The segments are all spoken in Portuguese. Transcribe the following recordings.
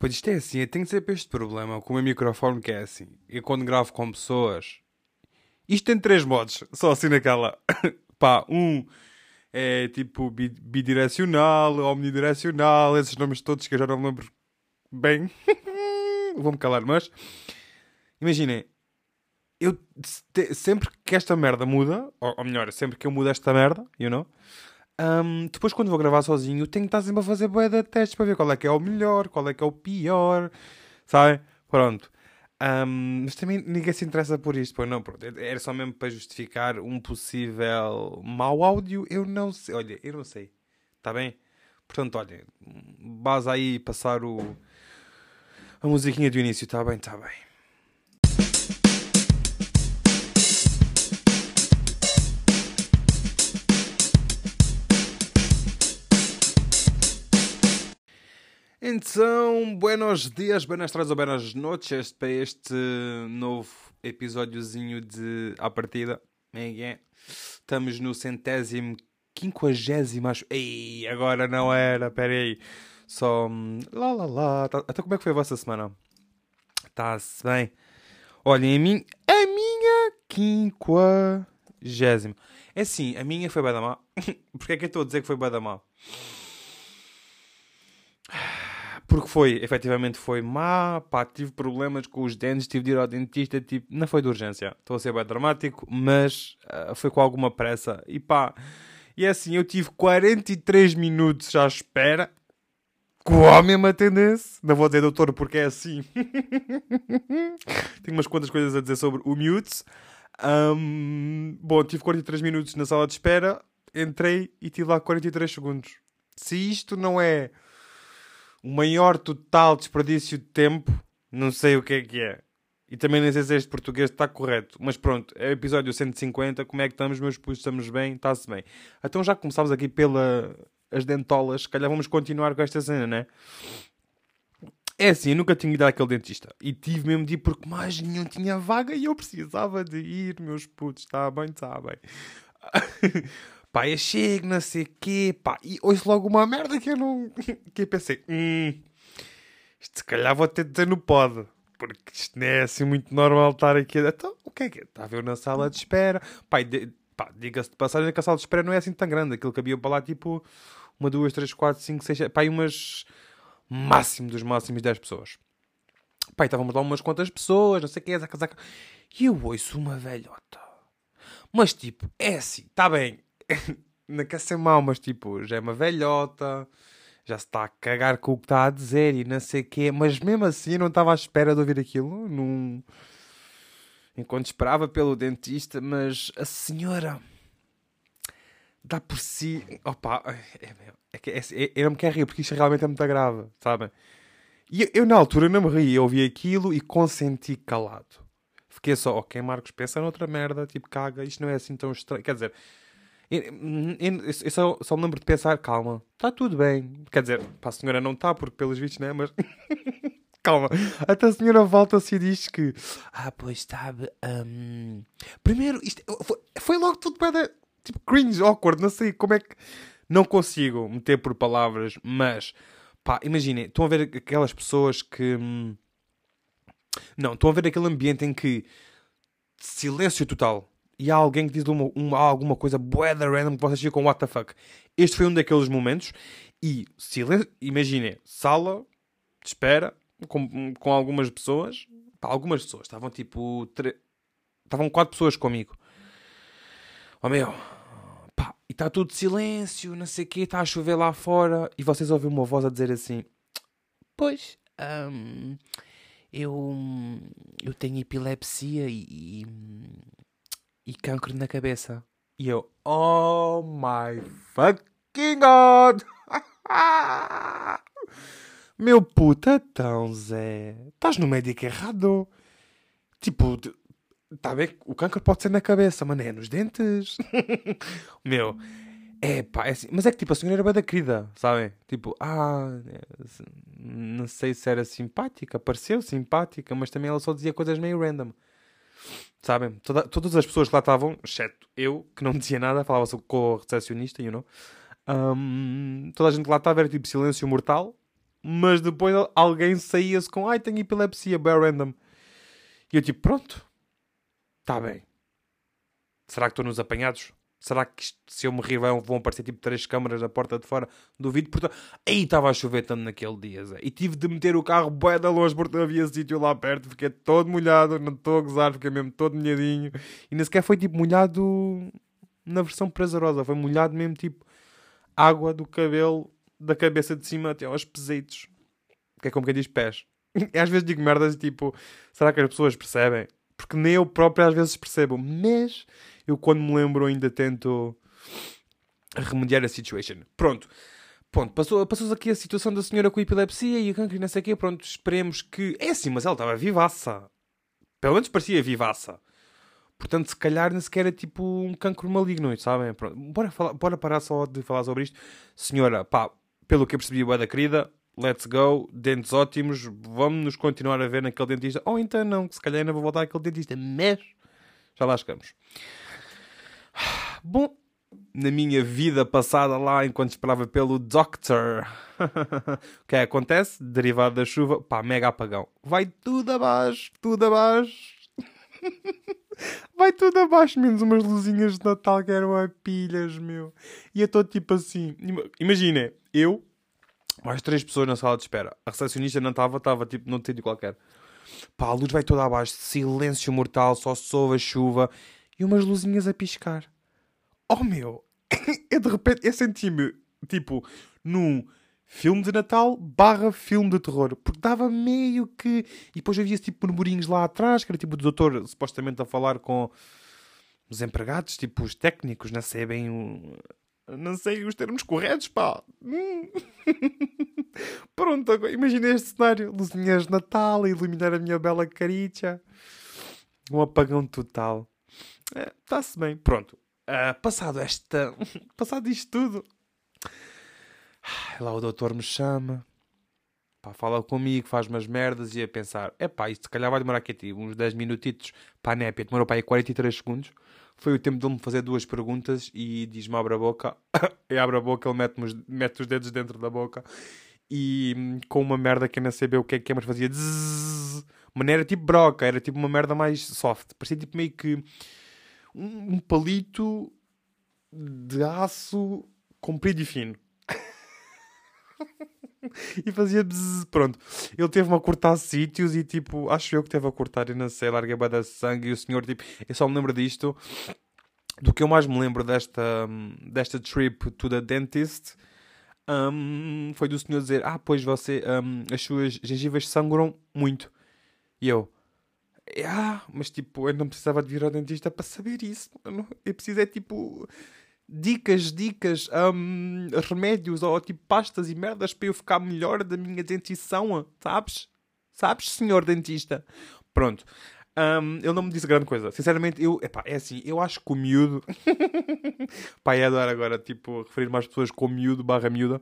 Pois isto é assim, eu tenho sempre este problema com o meu microfone que é assim. Eu quando gravo com pessoas. Isto tem três modos, só assim naquela. Pá, um é tipo bidirecional, omnidirecional, esses nomes todos que eu já não me lembro bem. Vou-me calar, mas. Imaginem, eu sempre que esta merda muda, ou, ou melhor, sempre que eu mudo esta merda, you know? Um, depois, quando vou gravar sozinho, tenho que estar sempre a fazer boia de testes para ver qual é que é o melhor, qual é que é o pior, sabe? Pronto. Um, mas também ninguém se interessa por isto, pois não, pronto. Era só mesmo para justificar um possível mau áudio. Eu não sei, olha, eu não sei, está bem? Portanto, olha, base aí passar o a musiquinha do início, está bem, está bem. Então, buenos dias, buenas tardes ou buenas noites para este novo episódiozinho de A Partida. Estamos no centésimo, quinquagésimo, acho. Ei, agora não era, peraí. Só. Hum, lá, lá, lá. Tá, até como é que foi a vossa semana? Está-se bem. Olhem, a, mim, a minha quinquagésimo. É assim, a minha foi bem da má. Porquê é que eu estou a dizer que foi bem da má? Porque foi, efetivamente foi má, pá, tive problemas com os dentes, tive de ir ao dentista, tipo, não foi de urgência, estou a ser bem dramático, mas uh, foi com alguma pressa. E pá, e é assim, eu tive 43 minutos à espera, que o homem me atendesse. Não vou dizer doutor porque é assim. Tenho umas quantas coisas a dizer sobre o mute. Um, bom, tive 43 minutos na sala de espera, entrei e tive lá 43 segundos. Se isto não é o maior total desperdício de tempo, não sei o que é que é. E também nem sei se este português está correto. Mas pronto, é o episódio 150. Como é que estamos, meus putos? Estamos bem? Está-se bem. Então já começámos aqui pelas dentolas. Se calhar vamos continuar com esta cena, né? É assim, eu nunca tinha ido àquele dentista. E tive mesmo de ir porque mais nenhum tinha vaga e eu precisava de ir, meus putos. Está bem, está bem. pá, eu chego, não sei o quê, pá, e ouço logo uma merda que eu não. que eu pensei, hum, isto se calhar vou ter de dizer no pod, porque isto não é assim muito normal estar aqui. Então, o que é que é? Está a ver na sala de espera, pá, de, pá diga-se de passagem que a sala de espera não é assim tão grande, aquilo havia para lá, tipo, uma, duas, três, quatro, cinco, seis, pá, e umas. máximo dos máximos 10 pessoas. Pá, estávamos lá umas quantas pessoas, não sei o que, zaca, zaca. E eu ouço uma velhota. Mas tipo, é assim, está bem, não quer ser mau, mas tipo, já é uma velhota, já se está a cagar com o que está a dizer e não sei o quê, mas mesmo assim não estava à espera de ouvir aquilo, num... enquanto esperava pelo dentista, mas a senhora dá por si. Opa, é, é, é, é, eu não me quero rir porque isto realmente é muito grave, sabem? E eu, eu, na altura não me ri, eu ouvi aquilo e consenti calado. Fiquei só, ok, Marcos, pensa noutra merda, tipo, caga, isto não é assim tão estranho. Quer dizer, eu só, só me lembro de pensar, calma, está tudo bem. Quer dizer, para a senhora não está, porque pelos vistos, né? Mas calma. Até a senhora volta-se e diz que, ah, pois sabe, um... primeiro, isto foi, foi logo tudo para tipo cringe, awkward, não sei como é que. Não consigo meter por palavras, mas pá, imaginem, estão a ver aquelas pessoas que. Hum, não, estão a ver aquele ambiente em que silêncio total e há alguém que diz uma, uma, alguma coisa bué da random que vocês ficam what the fuck. Este foi um daqueles momentos e silêncio, imaginem, sala de espera com, com algumas pessoas, pá, algumas pessoas, estavam tipo, estavam quatro pessoas comigo. Oh meu, pá, e está tudo silêncio, não sei o quê, está a chover lá fora e vocês ouvem uma voz a dizer assim, pois, hum, eu, eu tenho epilepsia e e cancro na cabeça. E eu, oh my fucking god! Meu puta tão Zé, estás no médico errado. Tipo, tá bem, o cancro pode ser na cabeça, mas não é nos dentes. Meu, é pá, é assim. Mas é que tipo, a senhora era bem da querida, sabem? Tipo, ah, não sei se era simpática, pareceu simpática, mas também ela só dizia coisas meio random. Sabem? Toda, todas as pessoas que lá estavam, exceto eu, que não dizia nada, falava com o recepcionista, you know? Um, toda a gente lá estava era tipo silêncio mortal. mas depois alguém saía-se com ai, tenho epilepsia, bem random. E eu tipo, pronto, está bem. Será que estou nos apanhados? Será que isto, se eu me rir vão, vão aparecer tipo três câmaras na porta de fora? Duvido, porque aí estava a chover tanto naquele dia, Zé. E tive de meter o carro bué da longe porque não havia sítio lá perto. Fiquei todo molhado, não estou a gozar, fiquei mesmo todo molhadinho. E nem sequer foi tipo molhado na versão prazerosa, foi molhado mesmo tipo água do cabelo da cabeça de cima até aos peseitos. Que é como quem diz pés. E às vezes digo merdas tipo, será que as pessoas percebem? Porque nem eu próprio às vezes percebo. Mas eu quando me lembro ainda tento remediar a situation. Pronto. Pronto, passou, passou aqui a situação da senhora com epilepsia e o cancro e não sei o quê. Pronto, esperemos que... É assim, mas ela estava vivaça. Pelo menos parecia vivaça. Portanto, se calhar nem sequer era tipo um cancro maligno, sabem? Pronto, bora, falar, bora parar só de falar sobre isto. Senhora, pá, pelo que eu percebi, boa da querida, let's go, dentes ótimos, vamos nos continuar a ver naquele dentista. Ou então não, que se calhar ainda vou voltar àquele dentista, mas já lá chegamos. Bom, na minha vida passada lá, enquanto esperava pelo Doctor, o que é acontece? Derivado da chuva, pá, mega apagão. Vai tudo abaixo, tudo abaixo. Vai tudo abaixo, menos umas luzinhas de Natal que eram a pilhas, meu. E eu estou tipo assim. Imagina, eu, mais três pessoas na sala de espera. A recepcionista não estava, estava tipo num sítio qualquer. Pá, a luz vai toda abaixo, silêncio mortal, só soube a chuva e umas luzinhas a piscar. Oh meu! eu de repente, eu senti-me tipo num filme de Natal barra filme de terror. Porque dava meio que. E depois havia tipo murmurinhos lá atrás, que era tipo o doutor supostamente a falar com os empregados, tipo os técnicos, não sei bem não sei os termos corretos, pá. Pronto, agora imagina este cenário: luzinhas de Natal iluminar a minha bela caricha. Um apagão total. Está-se é, bem. Pronto. Uh, passado esta. passado isto tudo. Lá o doutor me chama. Pá, fala comigo, faz umas merdas e a pensar: é pá, isto se calhar vai demorar aqui tipo, uns 10 minutitos para a népia. Demorou para aí 43 segundos foi o tempo de ele me fazer duas perguntas e diz-me abre a boca. e abre a boca, ele mete, mete os dedos dentro da boca e hum, com uma merda que eu não sabia o que é que é, mas fazia zzz, mas não era tipo broca, era tipo uma merda mais soft. Parecia tipo meio que um, um palito de aço comprido e fino. e fazia bzzz, pronto. Ele teve-me a cortar sítios e tipo, acho eu que teve a cortar e não sei, larguei a de sangue e o senhor tipo, eu só me lembro disto. Do que eu mais me lembro desta, desta trip to the dentist um, foi do senhor dizer: Ah, pois você, um, as suas gengivas sangram muito. E eu, ah, mas tipo, eu não precisava de vir ao dentista para saber isso. Eu, eu preciso é tipo dicas, dicas, um, remédios ou tipo pastas e merdas para eu ficar melhor da minha dentição, sabes? Sabes, senhor dentista? Pronto. Um, ele não me disse grande coisa. Sinceramente, eu, epá, é assim, eu acho que o miúdo. Pá, é dar agora, tipo, referir mais pessoas com miúdo barra miúda.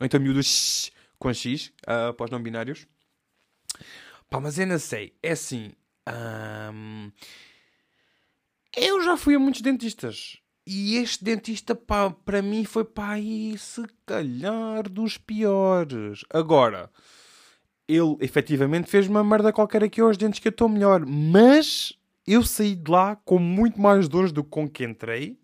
Ou então miúdo shh, com X, uh, para os não binários. Pá, mas eu não sei. É assim. Um... Eu já fui a muitos dentistas. E este dentista, para mim, foi pá, aí, se calhar dos piores. Agora, ele efetivamente fez uma merda qualquer aqui aos dentes que eu estou melhor. Mas eu saí de lá com muito mais dores do que com que entrei.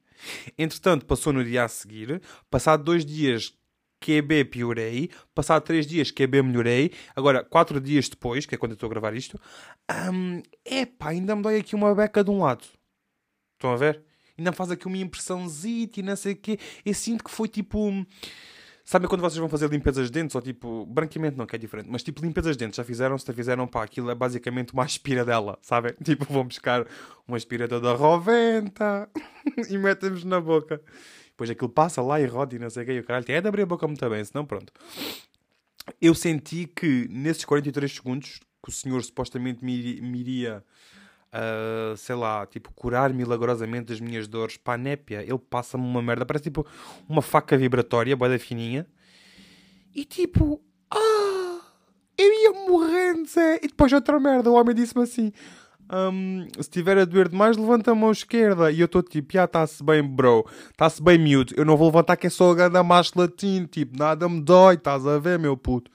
Entretanto, passou no dia a seguir. Passado dois dias, QB piorei. Passado três dias, QB melhorei. Agora, quatro dias depois, que é quando eu estou a gravar isto, hum, epá, ainda me dói aqui uma beca de um lado. Estão a ver? ainda me faz aqui uma impressãozinha e não sei o quê. Eu sinto que foi tipo. Sabem quando vocês vão fazer limpezas de dentes? Ou tipo, branqueamento não, que é diferente, mas tipo limpezas de dentes, já fizeram? Se fizeram, pá, aquilo é basicamente uma aspiradela, sabem? Tipo, vão buscar uma aspiradora da Roventa e metemos na boca. Depois aquilo passa lá e roda e não sei o quê, e o caralho, é de abrir a boca muito bem, senão pronto. Eu senti que nesses 43 segundos que o senhor supostamente me, me iria uh, sei lá, tipo, curar milagrosamente as minhas dores para a népia. Ele passa-me uma merda, parece tipo uma faca vibratória, boeda fininha. E tipo, ah, eu ia morrendo, Zé. E depois outra merda, o homem disse-me assim. Um, se tiver a doer demais, levanta a mão esquerda. E eu estou tipo, já está-se bem, bro. Está-se bem, miúdo. Eu não vou levantar que é só a mais latino. Tipo, nada me dói, estás a ver, meu puto.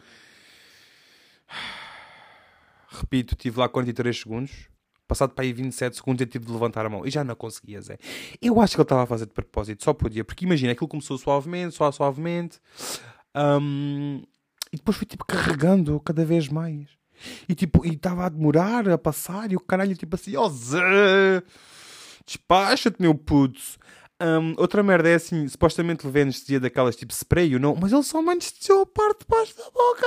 repito, tive lá 43 segundos. Passado para aí 27 segundos eu tive de levantar a mão. E já não conseguia, Zé. Eu acho que ele estava a fazer de propósito, só podia. Porque imagina, aquilo começou suavemente, só suavemente. Um, e depois foi tipo carregando cada vez mais. E tipo, e estava a demorar a passar. E o caralho, tipo assim, ó oh, Zé, despacha-te, meu puto. Um, outra merda é assim, supostamente levei anestesia daquelas tipo spray, ou não, mas ele só me anestesiou a parte de baixo da boca.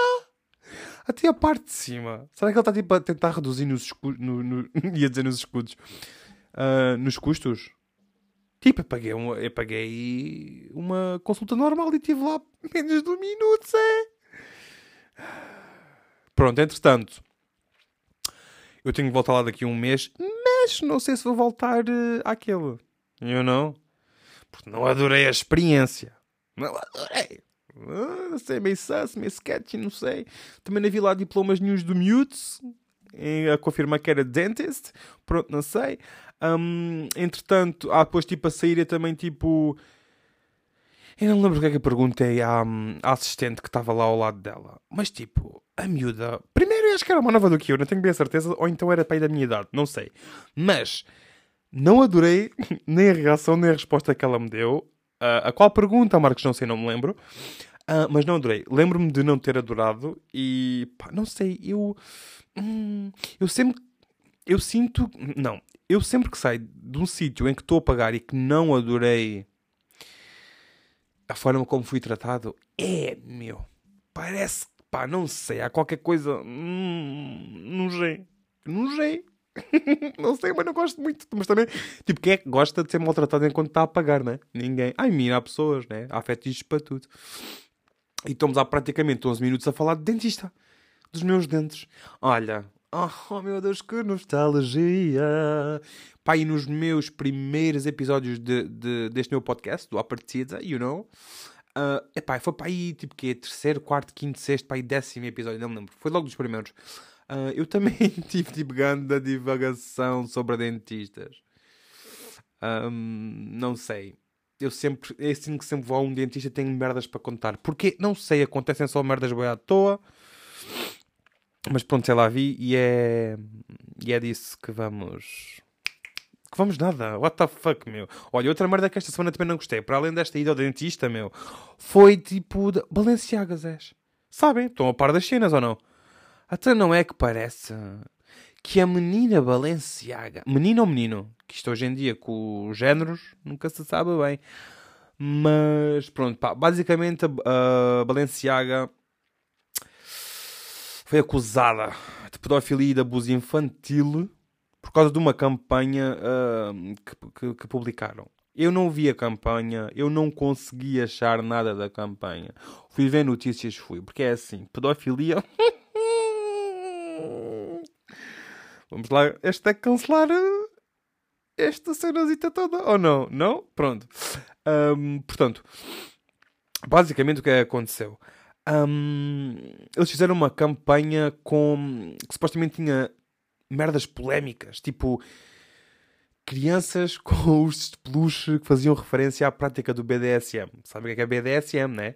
Até a parte de cima. Será que ele está tipo, a tentar reduzir nos escudos? No, no, ia dizer nos escudos. Uh, nos custos? Tipo, eu paguei, um, eu paguei uma consulta normal e tive lá menos de um minuto, é? Pronto, entretanto, eu tenho que voltar lá daqui a um mês, mas não sei se vou voltar uh, àquele. Eu não. Porque não adorei a experiência. Não adorei. Uh, não sei, meio sus, meio sketchy, não sei. Também não vi lá diplomas news do Mutes a confirmar que era dentist. Pronto, não sei. Um, entretanto, há depois tipo a sair também tipo. Eu não lembro o que é que eu perguntei à, à assistente que estava lá ao lado dela. Mas tipo, a miúda. Primeiro eu acho que era uma nova do que eu, não tenho bem a certeza. Ou então era pai da minha idade, não sei. Mas não adorei nem a reação nem a resposta que ela me deu. Uh, a qual pergunta, Marcos, não sei, não me lembro. Uh, mas não adorei. Lembro-me de não ter adorado e pá, não sei, eu. Hum, eu sempre. Eu sinto. Não. Eu sempre que saio de um sítio em que estou a pagar e que não adorei a forma como fui tratado, é meu. Parece. Pá, não sei. Há qualquer coisa. Hum, não sei. Não sei. não sei, mas não gosto muito. Mas também, tipo, quem é que gosta de ser maltratado enquanto está a pagar, né? Ninguém. Ai, mira, há pessoas, né? Há fetiches para tudo. E estamos há praticamente 11 minutos a falar de dentista. Dos meus dentes. Olha. Oh, meu Deus, que nostalgia. Pá, e nos meus primeiros episódios de, de, deste meu podcast, do A Partida, you know... Uh, epá, foi para aí, tipo, que terceiro, quarto, quinto, sexto, para aí décimo episódio, não me lembro. Foi logo dos primeiros. Uh, eu também tive tipo grande divagação sobre dentistas. Um, não sei. Eu sempre, é assim que sempre vou a um dentista tenho merdas para contar. Porque, não sei, acontecem só merdas boi à toa. Mas pronto, sei lá, vi e é. E é disso que vamos. Que vamos nada. What the fuck, meu? Olha, outra merda que esta semana também não gostei, para além desta ida ao dentista, meu, foi tipo. De... Balenciagas, és. Sabem? Estão a par das cenas ou não? Até não é que parece que a menina Balenciaga, menina ou menino, que isto hoje em dia com os géneros nunca se sabe bem, mas pronto, pá, basicamente a, a Balenciaga foi acusada de pedofilia e de abuso infantil por causa de uma campanha uh, que, que, que, publicaram. Eu não vi a campanha, eu não consegui achar nada da campanha. Fui ver notícias, fui, porque é assim, pedofilia. Vamos lá, este é cancelar eh, esta cenazita toda, ou não? Não? Pronto. Um, portanto, basicamente o que é que aconteceu? Um, eles fizeram uma campanha com que supostamente tinha merdas polémicas, tipo crianças com os de peluche que faziam referência à prática do BDSM. Sabe o que é, é BDSM, né?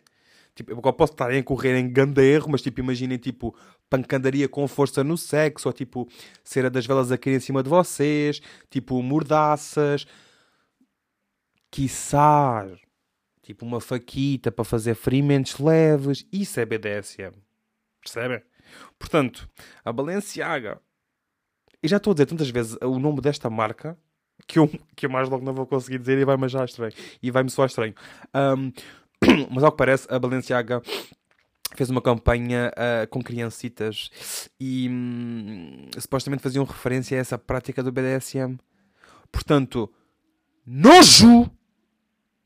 Tipo, eu posso estar a incorrer em grande erro, mas tipo, imaginem tipo pancandaria com força no sexo, ou tipo cera das velas a cair em cima de vocês, tipo mordaças, quiçá tipo uma faquita para fazer ferimentos leves, isso é BDSM. Percebem? Portanto, a Balenciaga. E já estou a dizer tantas vezes o nome desta marca que eu, que eu mais logo não vou conseguir dizer e vai-me já estranho. E vai-me soar estranho. Um, mas ao que parece, a Balenciaga fez uma campanha uh, com criancitas e hum, supostamente faziam referência a essa prática do BDSM. Portanto, nojo!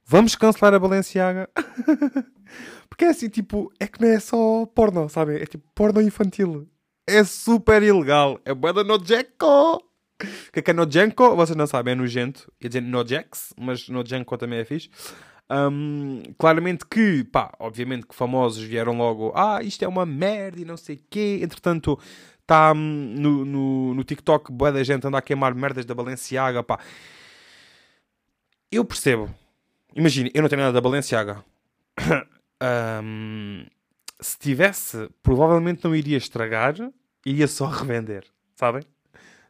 Vamos cancelar a Balenciaga. Porque é assim, tipo, é que não é só porno, sabem? É tipo porno infantil. É super ilegal. É boeda nojenko. O que é que é nojenko? Vocês não sabem, é nojento. Ia dizer nojex, mas nojenko também é fixe. Um, claramente que, pá, obviamente que famosos vieram logo, ah, isto é uma merda e não sei o quê. Entretanto, está hum, no, no, no TikTok boa da gente anda a queimar merdas da Balenciaga, pá. Eu percebo. Imagine, eu não tenho nada da Balenciaga. um, se tivesse, provavelmente não iria estragar Iria só revender, sabem?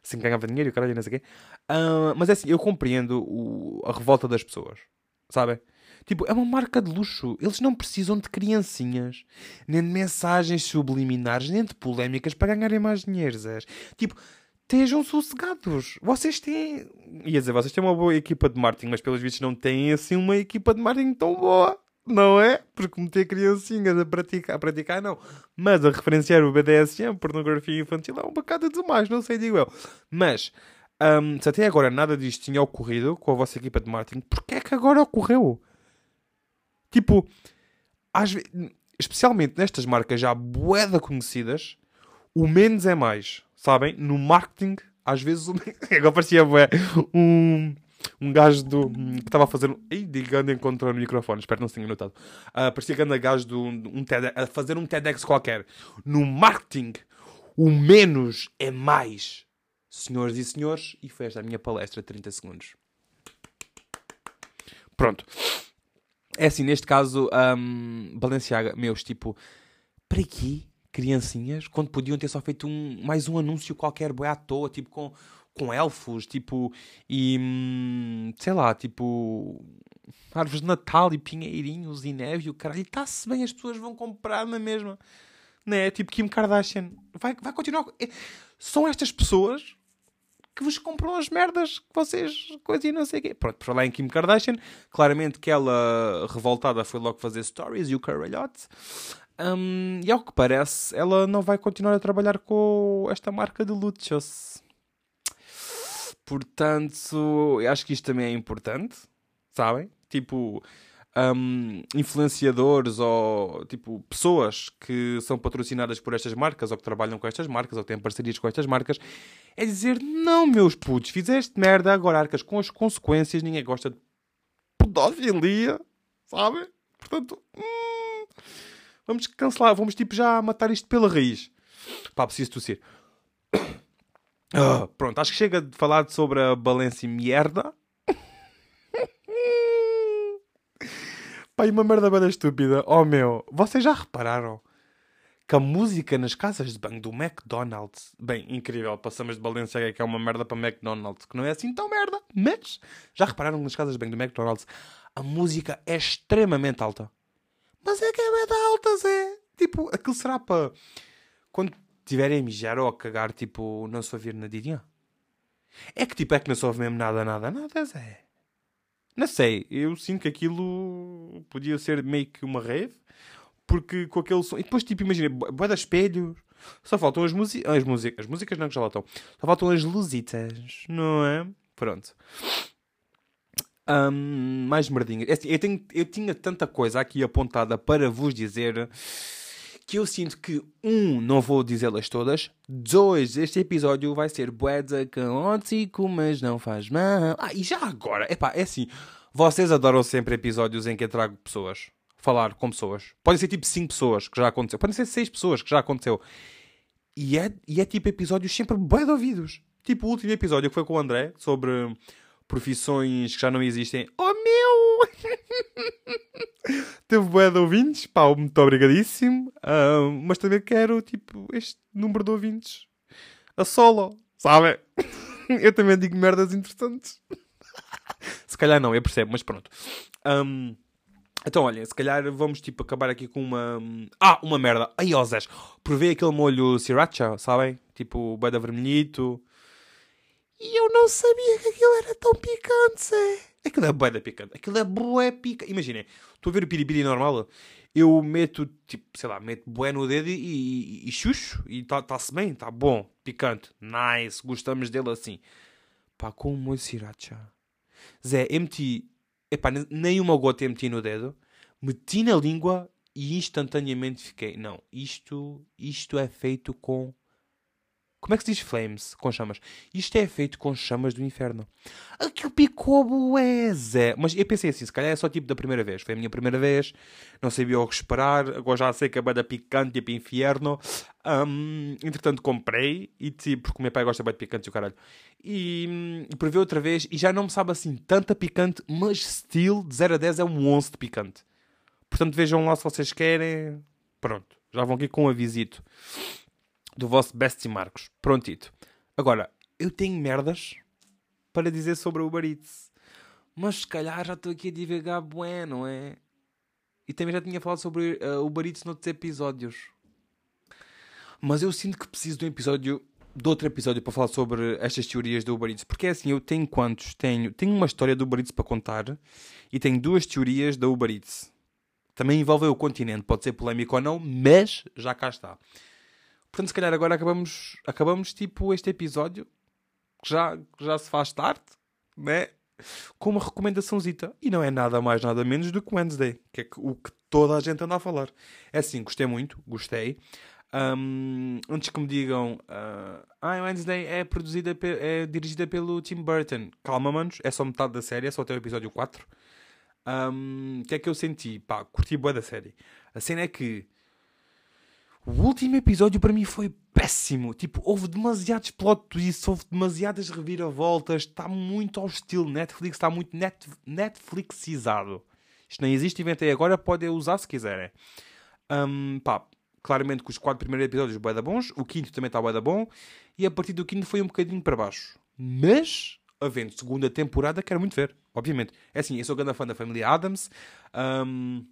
Assim ganhava dinheiro e o caralho, não sei o quê. Ah, mas é assim, eu compreendo o- a revolta das pessoas, sabem? Tipo, é uma marca de luxo. Eles não precisam de criancinhas, nem de mensagens subliminares, nem de polémicas para ganharem mais dinheiro, Zé. Tipo, estejam sossegados. Vocês têm. Ia dizer, vocês têm uma boa equipa de marketing, mas pelos vistos não têm assim uma equipa de marketing tão boa. Não é? Porque meter criancinhas a praticar, a praticar não. Mas a referenciar o BDSM, pornografia infantil, é um bocado demais, não sei, digo eu. Mas, hum, se até agora nada disto tinha ocorrido com a vossa equipa de marketing, porquê é que agora ocorreu? Tipo, às especialmente nestas marcas já boeda conhecidas, o menos é mais, sabem? No marketing, às vezes, o... agora parecia bué, um, um gajo do, que estava a fazer, um- Ih, digando encontrou no microfone, espero que não se tenha notado, Ah, parecia anda gajo do, um TED, a fazer um TEDx qualquer. No marketing, o menos é mais. Senhoras e senhores, e foi esta a minha palestra de 30 segundos. Pronto. É assim, neste caso, hum, Balenciaga, meus, tipo, para quê? Criancinhas, quando podiam ter só feito um, mais um anúncio qualquer, bué à toa, tipo, com, com elfos, tipo, e, hum, sei lá, tipo, árvores de Natal e pinheirinhos e neve e o caralho, está-se bem, as pessoas vão comprar na mesma, né? Tipo, Kim Kardashian, vai, vai continuar, é- são estas pessoas que vos compram as merdas que vocês coisa e não sei o quê. Pronto, por falar em Kim Kardashian, claramente que ela, revoltada, foi logo fazer stories e o caralhote. Hum, e ao que parece, ela não vai continuar a trabalhar com esta marca de luchos. Portanto, acho que isto também é importante, sabem? Tipo, hum, influenciadores ou tipo pessoas que são patrocinadas por estas marcas ou que trabalham com estas marcas ou que têm parcerias com estas marcas é dizer: não, meus putos, fizeste merda, agora arcas com as consequências, ninguém gosta de pedofilia, sabe? Portanto, hum, vamos cancelar, vamos tipo já matar isto pela raiz. Pá, preciso tossir. Ah, pronto, acho que chega de falar sobre a Valência merda. E uma merda bem estúpida. Oh meu, vocês já repararam que a música nas casas de banho do McDonald's, bem, incrível, passamos de Balenciaga que é uma merda para McDonald's, que não é assim tão merda, mas já repararam que nas casas de banho do McDonald's a música é extremamente alta. Mas é que é bem alta, Zé. Tipo, aquilo será para quando tiverem a mijar ou a cagar, tipo, não se ouvir nadinha? É que tipo, é que não se ouve mesmo nada, nada, nada, Zé. Não sei, eu sinto que aquilo podia ser meio que uma rave, porque com aquele som. E depois, tipo, imagina, boa de espelhos, só faltam as, músicas as músicas. As músicas não que já lá estão. Só faltam as luzitas, não é? Pronto. Hum, mais merdinhas. É assim, eu, tenho, eu tinha tanta coisa aqui apontada para vos dizer que eu sinto que, um, não vou dizê-las todas. Dois, este episódio vai ser boeda caótico, mas não faz mal. Ah, e já agora, epá, é assim, vocês adoram sempre episódios em que eu trago pessoas. Falar com pessoas. Podem ser tipo 5 pessoas, que já aconteceu. Podem ser 6 pessoas, que já aconteceu. E é, e é tipo episódios sempre bué ouvidos. Tipo o último episódio que foi com o André, sobre profissões que já não existem. Oh meu! Teve bué de ouvintes. Pá, muito obrigadíssimo. Ah, mas também quero, tipo, este número de ouvintes. A solo, sabe? eu também digo merdas interessantes. se calhar não, eu percebo, mas pronto. Ahm, então, olhem, se calhar vamos, tipo, acabar aqui com uma... Ah, uma merda. Aí, ó Zés. Provei aquele molho sriracha, sabem? Tipo, de vermelhito. E eu não sabia que aquilo era tão picante, Zé. Aquilo é bué da picante. Aquilo é bué picante. Imaginem, estou a ver o piripiri normal. Eu meto, tipo, sei lá, meto bué no dedo e, e, e xuxo. E está-se bem, está bom. Picante. Nice. Gostamos dele assim. Pá, com o molho sriracha. Zé, meti... Epá, nem uma gota meti no dedo. Meti na língua e instantaneamente fiquei... Não, isto, isto é feito com... Como é que se diz flames? Com chamas. Isto é feito com chamas do inferno. Aquilo picou bué, Zé. Mas eu pensei assim, se calhar é só tipo da primeira vez. Foi a minha primeira vez. Não sabia o que esperar. Agora já sei que é bada picante, tipo inferno. Um, entretanto comprei. E tipo, porque o meu pai gosta bem de picante e o caralho. E, hum, provei outra vez. E já não me sabe assim tanta picante. Mas still, de 0 a 10 é um 11 de picante. Portanto vejam lá se vocês querem. Pronto. Já vão aqui com um avisito. Do vosso Bestie Marcos. Prontito. Agora, eu tenho merdas para dizer sobre o Uber Eats. Mas se calhar já estou aqui a divagar bué, não é? E também já tinha falado sobre uh, o Uber Eats noutros episódios. Mas eu sinto que preciso de um episódio, de outro episódio para falar sobre estas teorias do Uber Eats. Porque é assim, eu tenho quantos? Tenho, tenho uma história do Uber Eats para contar e tenho duas teorias da Uber Eats. Também envolve o continente, pode ser polémico ou não, mas já cá está. Portanto, se calhar agora acabamos, acabamos tipo este episódio, que já, já se faz tarde, né? Com uma recomendaçãozita. E não é nada mais, nada menos do que Wednesday, que é o que toda a gente anda a falar. É assim, gostei muito, gostei. Um, antes que me digam, uh, ah, Wednesday é produzida, é dirigida pelo Tim Burton. Calma, manos, é só metade da série, é só até o episódio 4. O um, que é que eu senti? Pá, curti boa da série. A cena é que o último episódio para mim foi péssimo. Tipo, houve demasiados plot twists, houve demasiadas reviravoltas. Está muito ao estilo Netflix, está muito net, Netflixizado. Isto nem existe, inventei agora, podem usar se quiserem. Um, pá, claramente que os quatro primeiros episódios bué bons, o quinto também está bué bom, e a partir do quinto foi um bocadinho para baixo. Mas, havendo segunda temporada, quero muito ver, obviamente. É assim, eu sou grande fã da família Adams. Um,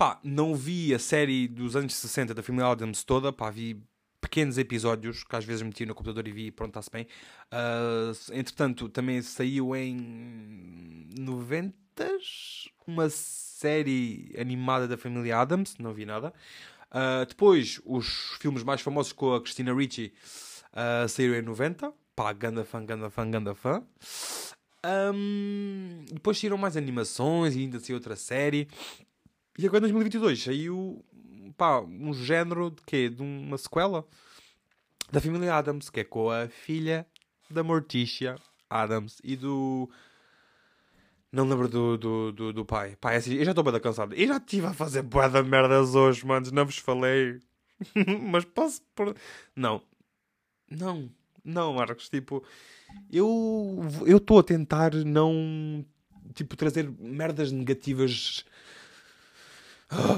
Pá, não vi a série dos anos 60 da família Adams toda, pá, vi pequenos episódios que às vezes meti no computador e vi pronto, está-se bem. Uh, entretanto, também saiu em 90 uma série animada da família Adams, não vi nada. Uh, depois, os filmes mais famosos com a Christina Ricci uh, saíram em 90. Pá, ganda fã, ganda fã, ganda fã. Um, depois saíram mais animações e ainda saiu outra série. E agora em 2022 saiu pá, um género de quê? De uma sequela da família Adams, que é com a filha da Morticia Adams e do. Não lembro do, do, do, do pai. Pá, é assim, eu já estou bem cansado. Eu já estive a fazer boa da merdas hoje, manos. Não vos falei. Mas posso. Por... Não. Não. Não, Marcos. Tipo, eu estou a tentar não. Tipo, trazer merdas negativas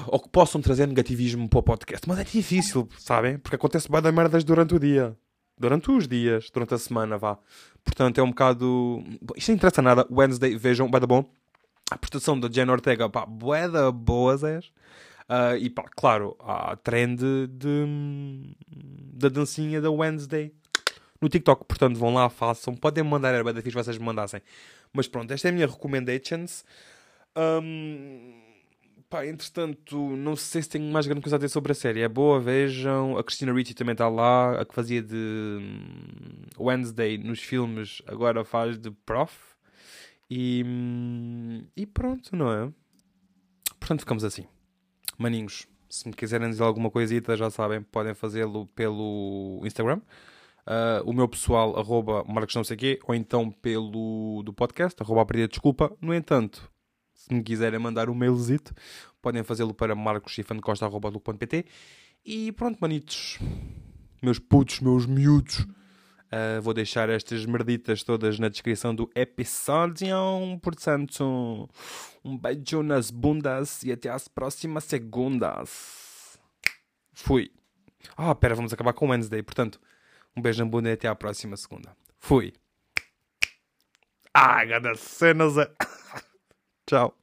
ou que possam trazer negativismo para o podcast. Mas é difícil, sabem? Porque acontece bem da merdas durante o dia. Durante os dias, durante a semana, vá. Portanto, é um bocado. Isto não interessa nada. Wednesday, vejam, vai da bom. A prestação da Jen Ortega, pá, bué da boas, é. Uh, e pá, claro, a trend de, da dancinha da Wednesday no TikTok. Portanto, vão lá, façam. Podem mandar, era bem da fixe vocês me mandassem. Mas pronto, esta é a minha recommendations. Um, Pá, entretanto, não sei se tenho mais grande coisa a dizer sobre a série. É boa, vejam. A Christina Ricci também está lá. A que fazia de hum, Wednesday nos filmes, agora faz de Prof. E, hum, e pronto, não é? Portanto, ficamos assim. Maninhos, se me quiserem dizer alguma coisita, já sabem, podem fazê-lo pelo Instagram. Uh, o meu pessoal, arroba Marcos não sei quê, ou então pelo do podcast, arroba a desculpa. No entanto, se me quiserem mandar um mailzito, podem fazê-lo para marcoschifandecosta.pt E pronto, manitos, meus putos, meus miúdos, uh, vou deixar estas merditas todas na descrição do episódio. Portanto, um beijo nas bundas e até às próximas segundas. Fui. Ah, pera, vamos acabar com Wednesday. Portanto, um beijo na bunda e até à próxima segunda. Fui. Ah, cada cenas. Ciao.